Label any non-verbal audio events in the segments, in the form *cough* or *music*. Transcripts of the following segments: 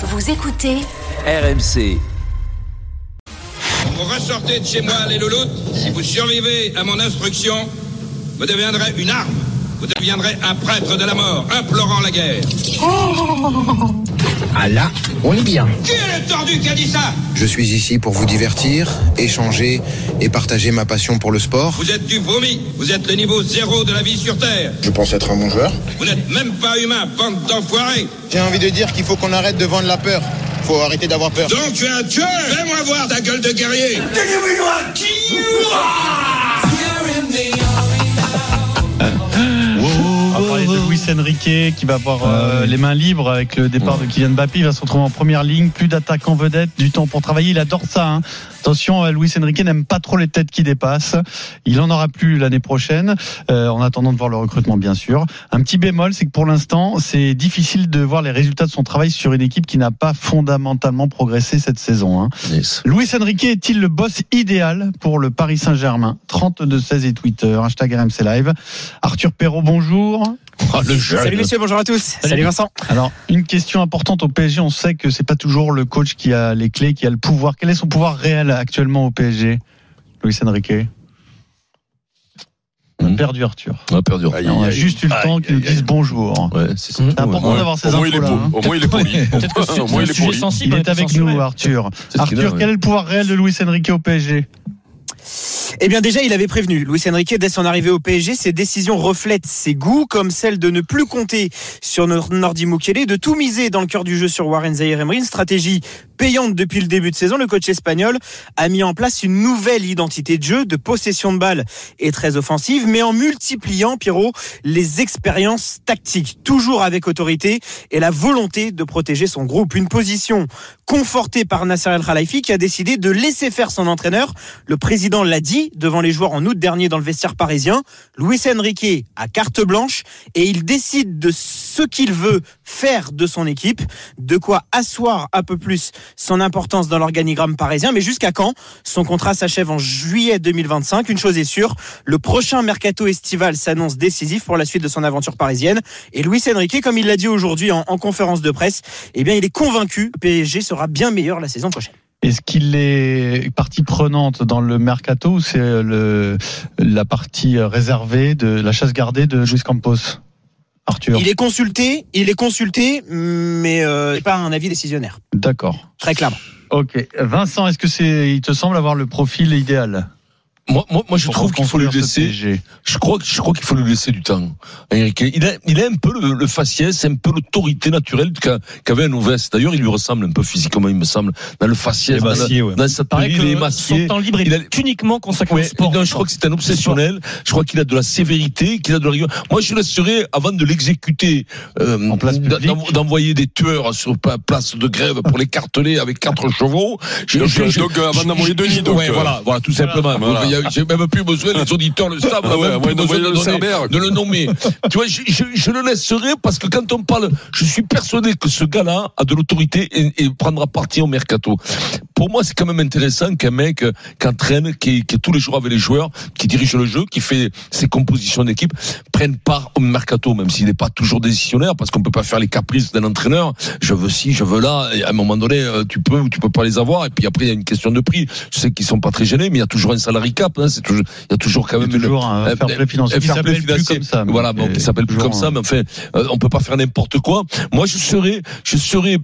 Vous écoutez RMC. Vous ressortez de chez moi, les louloutes. Si vous survivez à mon instruction, vous deviendrez une arme. Vous deviendrez un prêtre de la mort, implorant la guerre. Ah là, on est bien. Qui est le tordu qui a dit ça? Je suis ici pour vous divertir, échanger et partager ma passion pour le sport. Vous êtes du vomi. Vous êtes le niveau zéro de la vie sur Terre. Je pense être un bon joueur. Vous n'êtes même pas humain, bande d'enfoirés. J'ai envie de dire qu'il faut qu'on arrête de vendre la peur. Faut arrêter d'avoir peur. Donc tu es un tueur Fais-moi voir ta gueule de guerrier de Luis Enrique qui va avoir euh, les mains libres avec le départ de Kylian Mbappé. Il va se retrouver en première ligne, plus d'attaques en vedette, du temps pour travailler. Il adore ça. hein. Attention, euh, Luis Enrique n'aime pas trop les têtes qui dépassent. Il en aura plus l'année prochaine, euh, en attendant de voir le recrutement bien sûr. Un petit bémol, c'est que pour l'instant, c'est difficile de voir les résultats de son travail sur une équipe qui n'a pas fondamentalement progressé cette saison. hein. Luis Enrique est-il le boss idéal pour le Paris Saint-Germain? 32 16 et Twitter, hashtag RMC Live. Arthur Perrault, bonjour. Salut messieurs, bonjour à tous. Salut, Vincent. Alors, une question importante au PSG, on sait que c'est pas toujours le coach qui a les clés, qui a le pouvoir. Quel est son pouvoir réel actuellement au PSG Luis Enrique? On a perdu Arthur. On a perdu. Et on a juste eu le temps qu'ils nous disent bonjour. Ouais, c'est important d'avoir ces Au moins, il est infos-là. poli. hein. Au moins, il est poli. *laughs* Peut-être que c'est Au moins, un il est sujet poli. sensible. Il est avec nous, Arthur. Qu'il Arthur, quel est le pouvoir réel de Luis Enrique au PSG Eh bien déjà, il avait prévenu. Luis Enrique, dès son arrivée au PSG, ses décisions reflètent ses goûts, comme celle de ne plus compter sur Nor- Nordi Mukele, de tout miser dans le cœur du jeu sur Warren Zaïre Emery, une stratégie payante depuis le début de saison. Le coach espagnol a mis en place une nouvelle identité de jeu, de possession de balle et très offensive, mais en multipliant, Pierrot, les expériences tactiques, toujours avec autorité et la volonté de protéger son groupe. Une position confortée par Nasser El Khalifi qui a décidé de laisser faire son entraîneur. Le président l'a dit devant les joueurs en août dernier dans le vestiaire parisien. Luis Enrique a carte blanche et il décide de ce qu'il veut faire de son équipe, de quoi asseoir un peu plus son importance dans l'organigramme parisien. Mais jusqu'à quand? Son contrat s'achève en juillet 2025. Une chose est sûre, le prochain mercato estival s'annonce décisif pour la suite de son aventure parisienne. Et Luis Enrique, comme il l'a dit aujourd'hui en, en conférence de presse, eh bien, il est convaincu que PSG sera bien meilleur la saison prochaine. Est-ce qu'il est partie prenante dans le mercato ou c'est le, la partie réservée de la chasse gardée de Luis Campos? Arthur Il est consulté, il est consulté, mais euh, pas un avis décisionnaire. D'accord. Très clairement. Ok. Vincent, est-ce que c'est, il te semble avoir le profil idéal? Moi, moi, moi, je trouve qu'il faut lui laisser. Je crois, que- je crois qu'il faut lui laisser du temps. Enrique. Il a, il a un peu le, le faciès, un peu l'autorité naturelle qu'a- qu'avait un Oves. D'ailleurs, il lui ressemble un peu physiquement, il me semble, dans le faciès, dans, Émacié, ouais. dans sa Paraît tenue, il est que émacié. son temps libre Il a- est uniquement consacré Ouais, au sport. non, je crois que c'est un obsessionnel. Je crois qu'il a de la sévérité, qu'il a de la rigueur. Moi, je laisserais, avant de l'exécuter, euh, En place d'envoyer des tueurs sur place de grève pour les carteler avec quatre chevaux. Je- Donc, je- euh, je- donc, euh, avant d'envoyer Denis, donc, ouais, euh, voilà, voilà, tout simplement. Voilà. A- J'ai même plus besoin, les auditeurs le savent, on a Ah ouais, même ouais, plus d'envoyer besoin de, le donner- Cerbère. de le nommer. tu vois, je, je, je le laisserai parce que quand on parle, je suis persuadé que ce gars-là a de l'autorité et, et prendra parti au mercato. Pour moi, c'est quand même intéressant qu'un mec euh, qui entraîne, qui, qui est tous les jours avec les joueurs, qui dirige le jeu, qui fait ses compositions d'équipe, prenne part au mercato, même s'il n'est pas toujours décisionnaire, parce qu'on peut pas faire les caprices d'un entraîneur. Je veux ci, je veux là. Et à un moment donné, euh, tu peux ou tu peux pas les avoir. Et puis après, il y a une question de prix. Je sais qu'ils sont pas très gênés, mais il y a toujours un salary cap. Hein, c'est toujours, il y a toujours quand même une- toujours un fair play financier fair play plus comme ça. Voilà, bon, qui s'appelle plus comme ça, mais enfin, euh, on peut pas faire n'importe quoi. Moi, je serais, je serais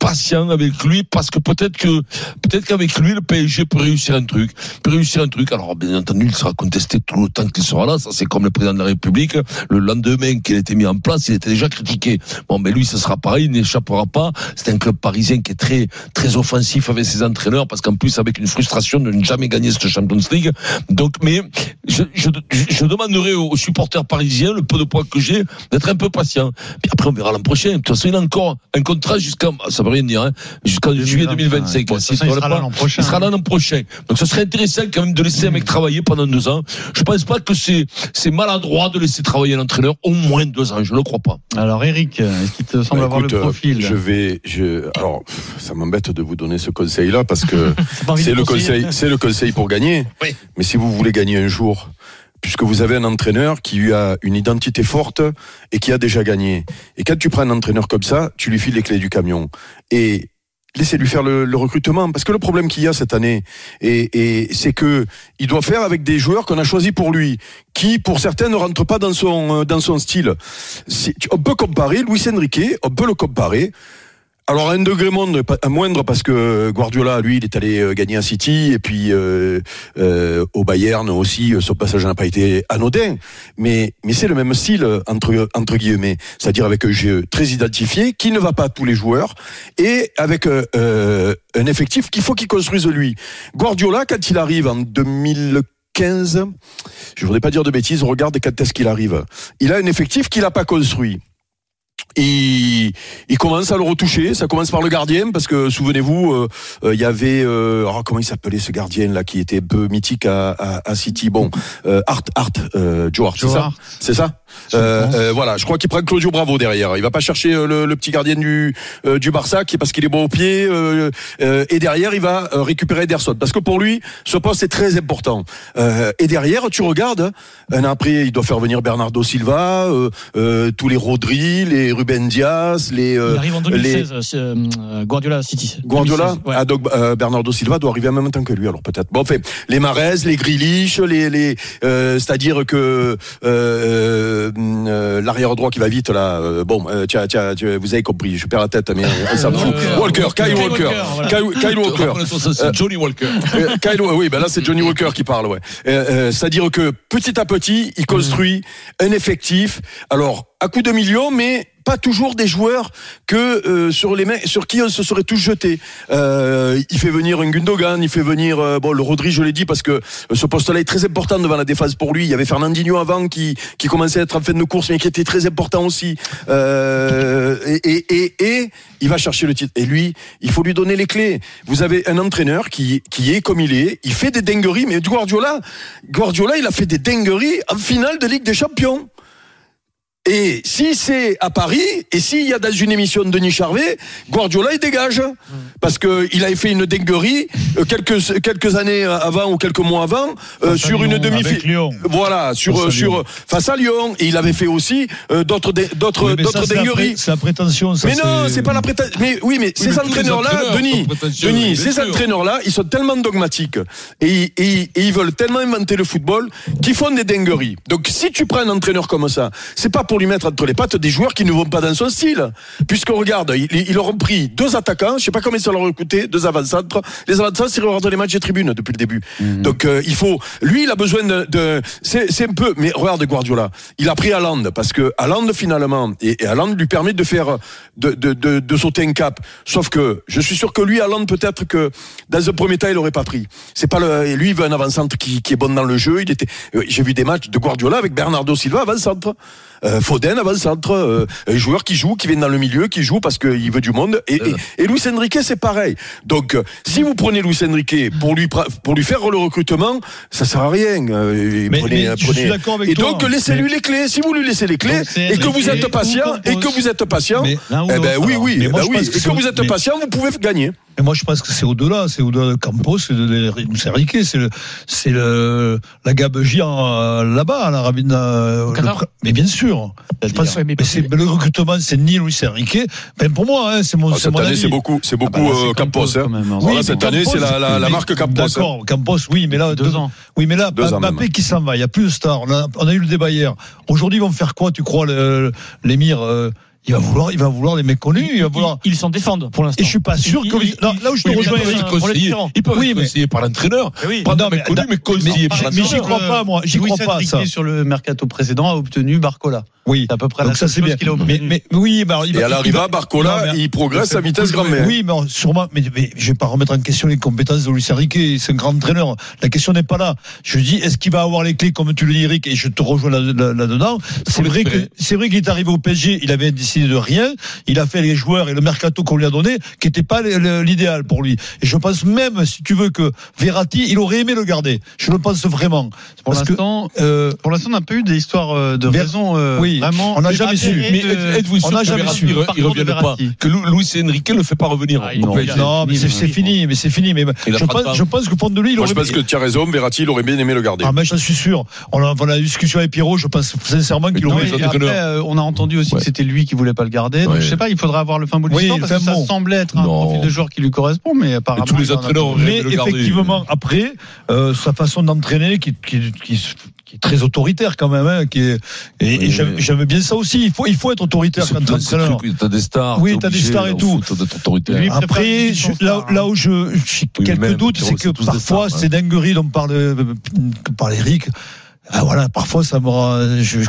patient avec lui parce que peut-être que peut-être qu'avec lui le PSG peut réussir un truc peut réussir un truc. Alors bien entendu il sera contesté tout le temps qu'il sera là. Ça c'est comme le président de la République. Le lendemain qu'il été mis en place il était déjà critiqué. Bon mais lui ce sera pareil il n'échappera pas. C'est un club parisien qui est très très offensif avec ses entraîneurs parce qu'en plus avec une frustration de ne jamais gagner cette Champions League. Donc mais je, je, je demanderai aux supporters parisiens le peu de poids que j'ai d'être un peu patient. Puis après on verra l'an prochain. De toute façon il a encore un contrat jusqu'à ça veut rien dire hein, jusqu'en juillet 2025 Bon, de toute S'il façon, il sera là l'an prochain. il sera là l'an prochain. Donc ce serait intéressant quand même de laisser un mec travailler pendant deux ans. Je pense pas que c'est c'est maladroit de laisser travailler l'entraîneur au moins deux ans. Je ne crois pas. Alors Eric, est-ce qu'il te semble Bah, avoir écoute, le euh, profil? Je vais, je, alors, ça m'embête de vous donner ce conseil-là parce que *laughs* c'est le conseil, c'est le conseil pour gagner. Oui. Mais si vous voulez gagner un jour, puisque vous avez un entraîneur qui a une identité forte et qui a déjà gagné. Et quand tu prends un entraîneur comme ça, tu lui files les clés du camion. Et laissez-lui faire le, recrutement. Parce que le problème qu'il y a cette année, et, c'est que il doit faire avec des joueurs qu'on a choisis pour lui, qui pour certains ne rentrent pas dans son dans son style. On peut comparer Luis Enrique, on peut le comparer alors un degré moindre, moindre parce que Guardiola, lui, il est allé euh, gagner à City et puis euh, euh, au Bayern aussi, son passage n'a pas été anodin. Mais mais c'est le même style entre entre guillemets, c'est-à-dire avec un jeu très identifié qui ne va pas à tous les joueurs et avec un effectif qu'il faut qu'il construise lui. Guardiola, quand il arrive en 2015, je voudrais pas dire de bêtises, regarde quand est-ce qu'il arrive. Il a un effectif qu'il n'a pas construit il, il commence à le retoucher. Ça commence par le gardien parce que souvenez-vous, euh, euh, il y avait euh, oh, comment il s'appelait ce gardien là qui était un peu mythique à, à, à City? Bon, Art, Art, Joe c'est ça, c'est ça? voilà, je crois qu'il prend Claudio Bravo derrière. Il va pas chercher le, le petit gardien du du Barça qui parce qu'il est bon au pied et derrière il va récupérer Ederson parce que pour lui ce poste est très important. et derrière tu regardes un après il doit faire venir Bernardo Silva, tous les Rodri, les Ruben Diaz, les. Euh, il arrive en 2016, les... Euh, euh, Guardiola City. Guardiola ouais. ah, donc, euh, Bernardo Silva doit arriver en même temps que lui, alors peut-être. Bon, fait, les Marez, les Grilich, les, les c'est-à-dire que l'arrière droit qui va vite là. bon, tiens, tiens, vous avez compris, je perds la tête, mais ça me fout. Walker, Kyle Walker, Kyle Walker, Johnny Walker. Kyle, oui, ben là c'est Johnny Walker qui parle, ouais. c'est-à-dire que petit à petit, il construit un effectif. Alors à coup de millions, mais pas toujours des joueurs que euh, sur les mains, sur qui on se serait tous jetés. Euh, il fait venir un Gundogan, il fait venir euh, bon le Rodri, je l'ai dit parce que ce poste-là est très important devant la défense pour lui. Il y avait Fernandinho avant qui qui commençait à être en fin de course, mais qui était très important aussi. Et, et, et, et, il va chercher le titre. Et lui, il faut lui donner les clés. Vous avez un entraîneur qui qui est comme il est. Il fait des dingueries, mais Guardiola, Guardiola, il a fait des dingueries en finale de Ligue des Champions. Et si c'est à Paris, et s'il y a dans une émission de Denis Charvet, Guardiola il dégage. Parce qu'il avait fait une dinguerie euh, quelques, quelques années avant ou quelques mois avant euh, sur une demi-finale. Voilà, sur, face sur, face à Lyon. Et il avait fait aussi euh, d'autres d'autres oui, d'autres dingueries. C'est la prétention. Ça mais non, c'est pas la prétention. Mais oui, mais oui, ces entraîneurs-là, Denis, Denis, ces entraîneurs-là, ils sont tellement dogmatiques et, et, et, ils veulent tellement inventer le football qu'ils font des dingueries. Donc si tu prends un entraîneur comme ça, c'est pas pour lui mettre entre les pattes des joueurs qui ne vont pas dans son style. Puisque regarde, ils, ils leur ont pris deux attaquants, je sais pas combien ça leur a coûté, deux avant-centres. Les avant-centres, c'est regarder les matchs des tribunes depuis le début. Mmh. Donc euh, il faut, lui, il a besoin de, de c'est un peu, mais regarde Guardiola, il a pris Haaland parce que Haaland finalement, et, et lui permet de faire, de, de, de, de, sauter un cap. Sauf que je suis sûr que lui, Haaland, peut-être que dans un premier temps, il aurait pas pris. C'est pas le, lui, il veut un avant-centre qui, qui est bon dans le jeu. Il était, euh, j'ai vu des matchs de Guardiola avec Bernardo Silva avant-centre. Euh, Foden avant-centre, euh, un joueur qui joue, qui vient dans le milieu, qui joue parce qu'il veut du monde. Et, et, et Luis Enrique, c'est pareil. Donc, euh, si vous prenez Luis Enrique pour lui pour lui faire le recrutement, ça sert à rien. Euh, mais, prenez, mais prenez. avec et toi, donc, laissez-lui les clés. Si vous lui laissez les clés et que vous êtes patient, et que vous êtes patient, eh ben oui, oui, eh ben oui. Et que vous êtes patient, vous pouvez gagner. Et moi, je pense que c'est au-delà, c'est au-delà de Campos, c'est de Luis Enrique, c'est le, c'est le, la gabegie là-bas, à l'Arabie. Mais bien sûr. Je pense mais, mais c'est, le recrutement, c'est ni Luis Enrique. Ben pour moi, hein, c'est mon, ah, c'est cette année, c'est beaucoup, c'est beaucoup ah bah là, euh, Campos. Campos hein. même, voilà, oui, cette année, c'est la, la, la, marque Campos. D'accord, hein. Campos, oui, mais là, deux, deux ans. Oui, mais là, Mbappé qui s'en va, il y a plus de stars. On a, on a eu le débat hier. Aujourd'hui, ils vont faire quoi, tu crois, l'émir? Il va vouloir, il va vouloir les mecs connus, il va vouloir. Ils s'en défendent pour l'instant. Et je suis pas sûr que il, là, où je te rejoins, ils ils peuvent oui, conseiller par l'entraîneur. Oui, pas non, mais connu, mais conseillé par l'entraîneur. Mais j'y crois pas, moi. J'y crois pas. Ça. sur le mercato précédent a obtenu Barcola. Oui, c'est à peu près Donc la ça c'est bien. qu'il a mais, mais, oui, il et à l'arrivée, Barcola, non, mais, il progresse à vitesse grand mère. Oui, mais sûrement. Mais, mais je vais pas remettre en question les compétences de Luis Enrique. C'est un grand entraîneur. La question n'est pas là. Je dis, est-ce qu'il va avoir les clés, comme tu le dis, Eric, et je te rejoins là-dedans. Là, là, c'est vrai que c'est vrai qu'il est arrivé au PSG. Il avait des décidé de rien. Il a fait les joueurs et le mercato qu'on lui a donné, qui n'était pas l'idéal pour lui. Et je pense même, si tu veux, que Verratti, il aurait aimé le garder. Je le pense vraiment. Pour l'instant, euh, pour l'instant, on n'a pas eu des histoires euh, de raison. Euh, oui, vraiment. On n'a jamais su. Mais êtes-vous sûr on n'a jamais su. Il revient pas. Que Luis Enrique ne fait pas revenir. Ah, non, mais c'est fini. Mais c'est fini. Mais je pense, je pense que fond de lui, il aurait. je pense que tu as raison. Verratti, il aurait bien aimé le garder. Ah, mais j'en suis sûr. On a, la discussion avec Pierrot. Je pense sincèrement qu'il aurait. Après, on a entendu aussi que c'était lui qui voulait pas le garder. Donc je sais pas. Il faudra avoir le fin bout de l'histoire parce que ça semblait être un profil de joueur qui lui correspond, mais apparemment. Tous les entraîneurs. Mais effectivement, après, sa façon d'entraîner qui qui est très autoritaire quand même, hein, qui est, et, oui, j'aime bien ça aussi. Il faut, il faut être autoritaire quand tu entraîneur. T'as des stars. Oui, t'as des stars et tout. Après, là, là où je, j'ai quelques doutes, c'est que parfois, ces dingueries dont parle, euh, parle Eric, ah voilà, parfois ça me je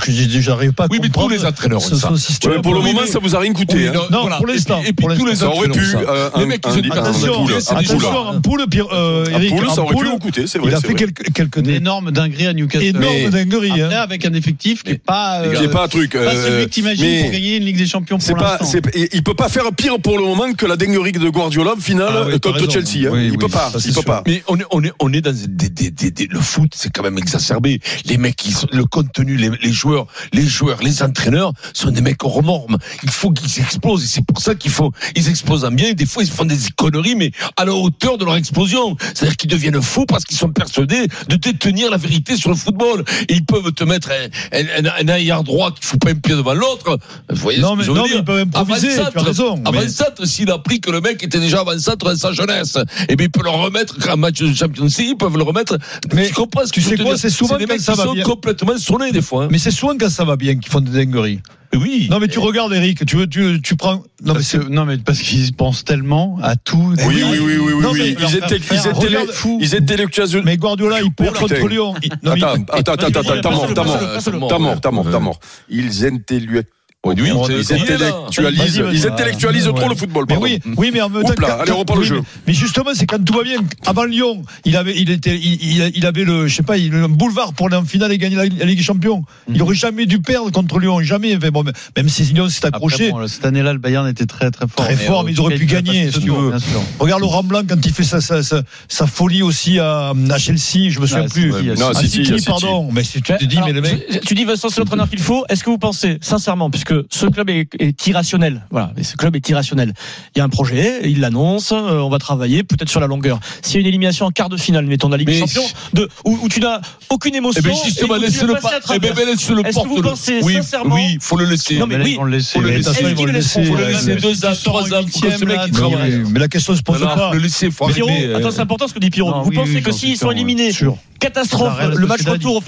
j'arrive pas à oui, mais tous les entraîneurs ça. Ouais, pour le moment, ça vous a rien coûté. Oui, hein. Non, pour l'instant. Et, puis tous les ça aurait pu. Euh, les mecs, ils ont attention, attention, un poule, euh, Eric, poule, ça aurait pu vous coûter, c'est vrai. Il a fait quelques quelques énormes dingueries à Newcastle. Énormes dingueries. Après, avec un effectif qui est pas. Qui est pas un truc. Pas celui que t'imagines pour gagner une Ligue des Champions pour l'instant. Il peut pas faire pire pour le moment que la dinguerie de Guardiola finale contre Chelsea. Il peut pas. Il peut pas. Mais on est dans le foot, c'est quand même exacerbé. Les mecs, le contenu, les, les, joueurs, les joueurs, les entraîneurs sont des mecs hors normes. Il faut qu'ils explosent et c'est pour ça qu'il faut, ils explosent en bien. des fois, ils font des conneries, mais à la hauteur de leur explosion. C'est-à-dire qu'ils deviennent fous parce qu'ils sont persuadés de détenir la vérité sur le football. Et ils peuvent te mettre un, un, un, droit qui fout pas un pied devant l'autre. Vous voyez non, mais, non, mais ils peuvent improviser. tu as raison. Avant mais... s'il a appris que le mec était déjà avant-centre dans sa jeunesse, et eh bien il peut le remettre un match de Champions League, ils peuvent le remettre. Mais tu comprends ce que c'est quoi C'est souvent des mecs qui sont complètement des fois. Hein. Mais c'est souvent quand ça va bien qu'ils font des dingueries. Oui. Non mais tu regardes Eric, tu veux tu tu prends non mais, non mais parce qu'ils pensent tellement à tout. Oui oui oui oui oui. Ils étaient ils étaient fous. Ils étaient Mais Guardiola il perd contre Lyon. Attends attends attends t'as mort t'as mort t'as mort t'as mort t'as mort. Ils intellectualisent oui, ils intellectualisent, ils intellectualisent trop le football. Mais oui, oui, mais en même temps, allez, on reprend le jeu. Mais justement, c'est quand tout va bien. Avant Lyon, il avait, il était, il, il avait le, je sais pas, il, un boulevard pour aller en finale et gagner la, Ligue des Champions. Il mhm. aurait jamais dû perdre contre Lyon, jamais. Mais bon, même si Lyon s'est accroché. Bon, cette année-là, le Bayern était très très fort. Très fort, mais ils auraient pu gagner, si tu veux. Regarde Laurent Blanc quand il fait sa, sa, sa, folie aussi à, à, Chelsea, je me souviens plus. Non, City, pardon. Mais si tu te dis, mais le mec. Tu dis Vincent, c'est l'entraîneur *laughs* qu'il faut. Est-ce que vous pensez, sincèrement, puisque ce club est est irrationnel. Voilà, ce club est irrationnel. Il y a un projet, il l'annonce, euh, on va travailler peut-être sur la longueur. S'il y a une élimination en quart de finale, mettons la Ligue des Champions, de, où, où tu n'as aucune émotion, eh ben justement, laisse le pas. Eh ben, laisse le Est-ce que vous pensez oui, sincèrement Oui, faut le laisser. Non mais oui, faut le laisser. Faut le laisser. Faut le laisser. Faut le laisser deux ans, trois ans pour que ce mec il travaille. Mais la question se pose pas. Le laisser. Faut Pierrot, attends, c'est important ce que dit Pierrot. Vous pensez que s'ils sont éliminés, catastrophe, le match retour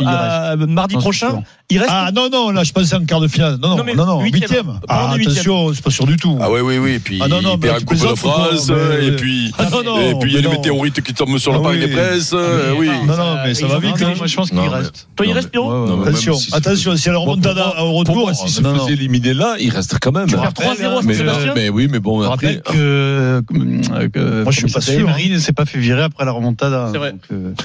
mardi prochain, il reste. Ah non non, là je pensais en quart de finale. Non non non non, huitième. Ah attention, c'est pas sûr du tout. Ah oui oui oui, et puis ah, non, non, il perd un coup de phrase, et puis *laughs* ah, et puis il y a les météorites qui tombent sur le ah, des presses. Oui. Non non, mais ça va vite. Moi je pense qu'il reste. Toi il reste Pierrot Attention, attention, si elle remonte au retour, si se faisait éliminer là, il reste quand même. 3-0 Mais oui, mais bon après que moi je suis pas sûr. Emery ne s'est pas fait virer après la remontada. C'est vrai.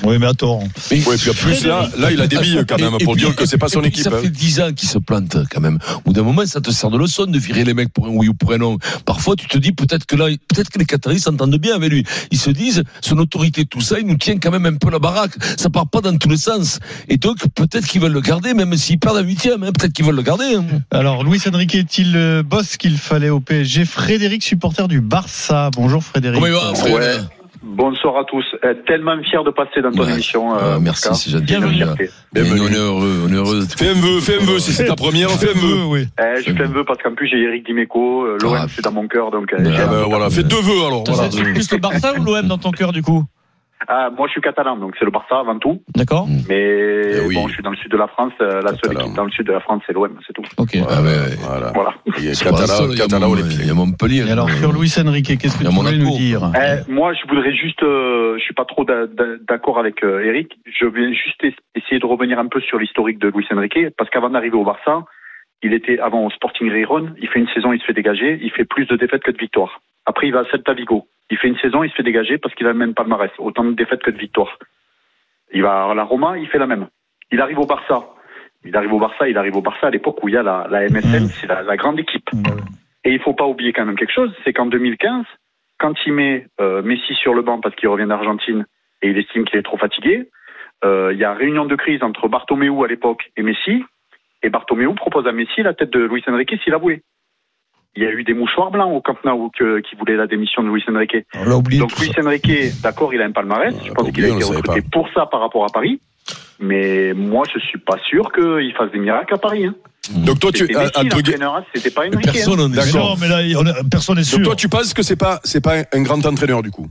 Oui mais attends. Oui, puis en plus là, là il a des billes quand même pour dire que c'est pas son équipe. Ça fait 10 ans qu'il se plante quand même. Ou d'un moment ça te sert de leçon de virer les mecs pour un oui ou pour un non. Parfois tu te dis peut-être que là, peut-être que les Qataris s'entendent bien avec lui. Ils se disent son autorité, tout ça, il nous tient quand même un peu la baraque. Ça part pas dans tous les sens. Et donc peut-être qu'ils veulent le garder, même s'ils perdent un huitième. Hein, peut-être qu'ils veulent le garder. Hein. Alors Louis Enrique est-il le boss qu'il fallait au PSG Frédéric, supporter du Barça. Bonjour Frédéric. Comment il va, Frédéric? Bonsoir à tous. Euh, tellement fier de passer dans ton émission. Euh, ah, merci, c'est gentil. Bienvenue. Bienvenue. On est heureux, on est heureux. Fais un vœu, fais un vœu, si c'est ta première, fais un vœu. Oui. Eh, je fais un vœu parce qu'en plus j'ai Eric Dimeco, euh, l'OM ah. c'est dans mon cœur, donc. Ah, ben, voilà, fais deux vœux alors. Voilà. Plus le Barça ou l'OM dans ton cœur du coup? Ah, moi, je suis catalan, donc c'est le Barça avant tout. D'accord. Mais eh bon, je suis dans le sud de la France. Euh, la seule équipe dans le sud de la France, c'est l'OM, c'est tout. Ok. Ah, ouais, voilà. voilà. Il y a *laughs* catalan, catalan Il y a Montpellier. Et alors, sur Luis Enrique, qu'est-ce que tu voulais nous dire eh, Moi, je voudrais juste, euh, je suis pas trop d'accord avec euh, Eric. Je vais juste essayer de revenir un peu sur l'historique de Luis Enrique, parce qu'avant d'arriver au Barça, il était avant au Sporting Riron. Il fait une saison, il se fait dégager. Il fait plus de défaites que de victoires. Après, il va à Celta Vigo. Il fait une saison, il se fait dégager parce qu'il a le même palmarès, autant de défaites que de victoires. Il va à la Roma, il fait la même. Il arrive au Barça. Il arrive au Barça, il arrive au Barça à l'époque où il y a la, la MSN, mmh. c'est la, grande équipe. Mmh. Et il faut pas oublier quand même quelque chose, c'est qu'en 2015, quand il met euh, Messi sur le banc parce qu'il revient d'Argentine et il estime qu'il est trop fatigué, euh, il y a réunion de crise entre Bartomeu à l'époque et Messi, et Bartomeu propose à Messi la tête de Luis Enrique s'il avouait. Il y a eu des mouchoirs blancs au Camp Nou qui voulaient la démission de Luis Enrique. Donc Luis Enrique, d'accord, il a un palmarès. Je pense qu'il a été recruté pour ça par rapport à Paris. Mais moi, je suis pas sûr qu'il fasse des miracles à Paris. Hein. Donc toi, tu c'était pas Enrique. Personne hein. D'accord, mais là, personne n'est sûr. Donc toi, tu penses que c'est pas, c'est pas un grand entraîneur du coup?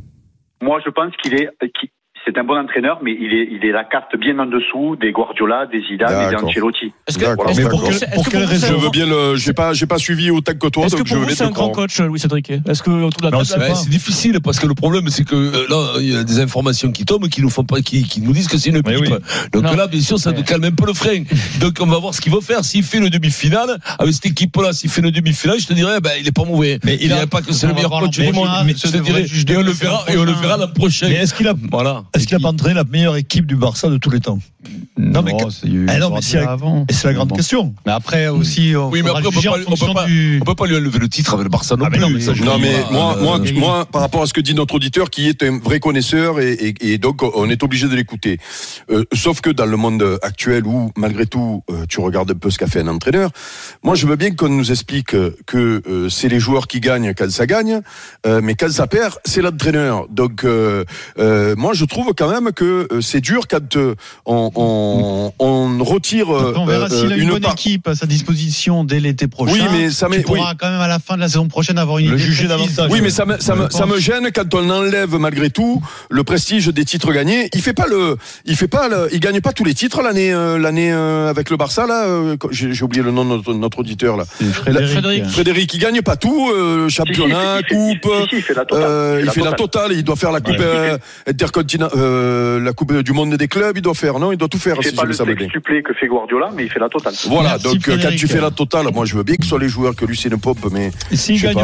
Moi, je pense qu'il est, c'est un bon entraîneur, mais il est, il est la carte bien en dessous des Guardiola, des Zidane des Ancelotti. Est-ce que, pour, pour, quelle raison Je veux bien le, j'ai pas, j'ai pas suivi autant que toi. Est-ce que pour vous c'est un grand coach, Louis Cédric? Est-ce que autour de la table, c'est difficile parce que le problème c'est que euh, là, il y a des informations qui tombent qui nous font pas, qui, qui nous disent que c'est une pipe. Donc là, bien sûr, ça nous calme un peu le frein. *laughs* Donc on va voir ce qu'il va faire. S'il fait le demi-finale avec cette équipe-là, s'il fait le demi-finale, je te dirais, ben il est pas mauvais. Mais il a pas que c'est le meilleur coach du monde. Et on le verra, et on le verra l'an prochain. Est-ce qu'il a, voilà, est-ce qu'il a pas entraîné la meilleure équipe du Barça de tous les temps? Non, mais, non, mais c'est la grande question. Mais après aussi, on oui, mais après, on peut, pas, on, peut pas, on peut pas lui enlever le titre avec le Barça non ah, plus. Non, mais, non, mais moi, moi, moi, par rapport à ce que dit notre auditeur, qui est un vrai connaisseur, et, et, et donc on est obligé de l'écouter. Euh, sauf que dans le monde actuel où, malgré tout, euh, tu regardes un peu ce qu'a fait un entraîneur, moi, je veux bien qu'on nous explique que euh, c'est les joueurs qui gagnent quand ça gagne, euh, mais quand ça perd, c'est l'entraîneur. Donc, moi, je trouve quand même que c'est dur quand euh, on, on, on, retire on verra euh, s'il a une, bonne équipe à sa disposition dès l'été prochain. Oui, mais ça tu pourras quand même à la fin de la saison prochaine avoir une le juger davantage. Oui, mais ça me, ça, me, ça me gêne quand on enlève malgré tout le prestige des titres gagnés. Il fait pas le, il fait pas le, il gagne pas tous les titres l'année, euh, l'année avec le Barça là. J'ai oublié le nom de notre, notre auditeur là. Frédéric. Frédéric. il gagne pas tout, championnat, coupe. il fait la totale. il fait la totale. Il doit faire la coupe intercontinentale, la coupe du monde des clubs, il doit faire, non Il doit tout faire. Il fait pas le sextuplé que fait Guardiola, mais il fait la totale. Voilà, donc quand tu fais la totale, moi je veux bien que ce soit les joueurs que Lucien Pop, mais. Et s'il gagne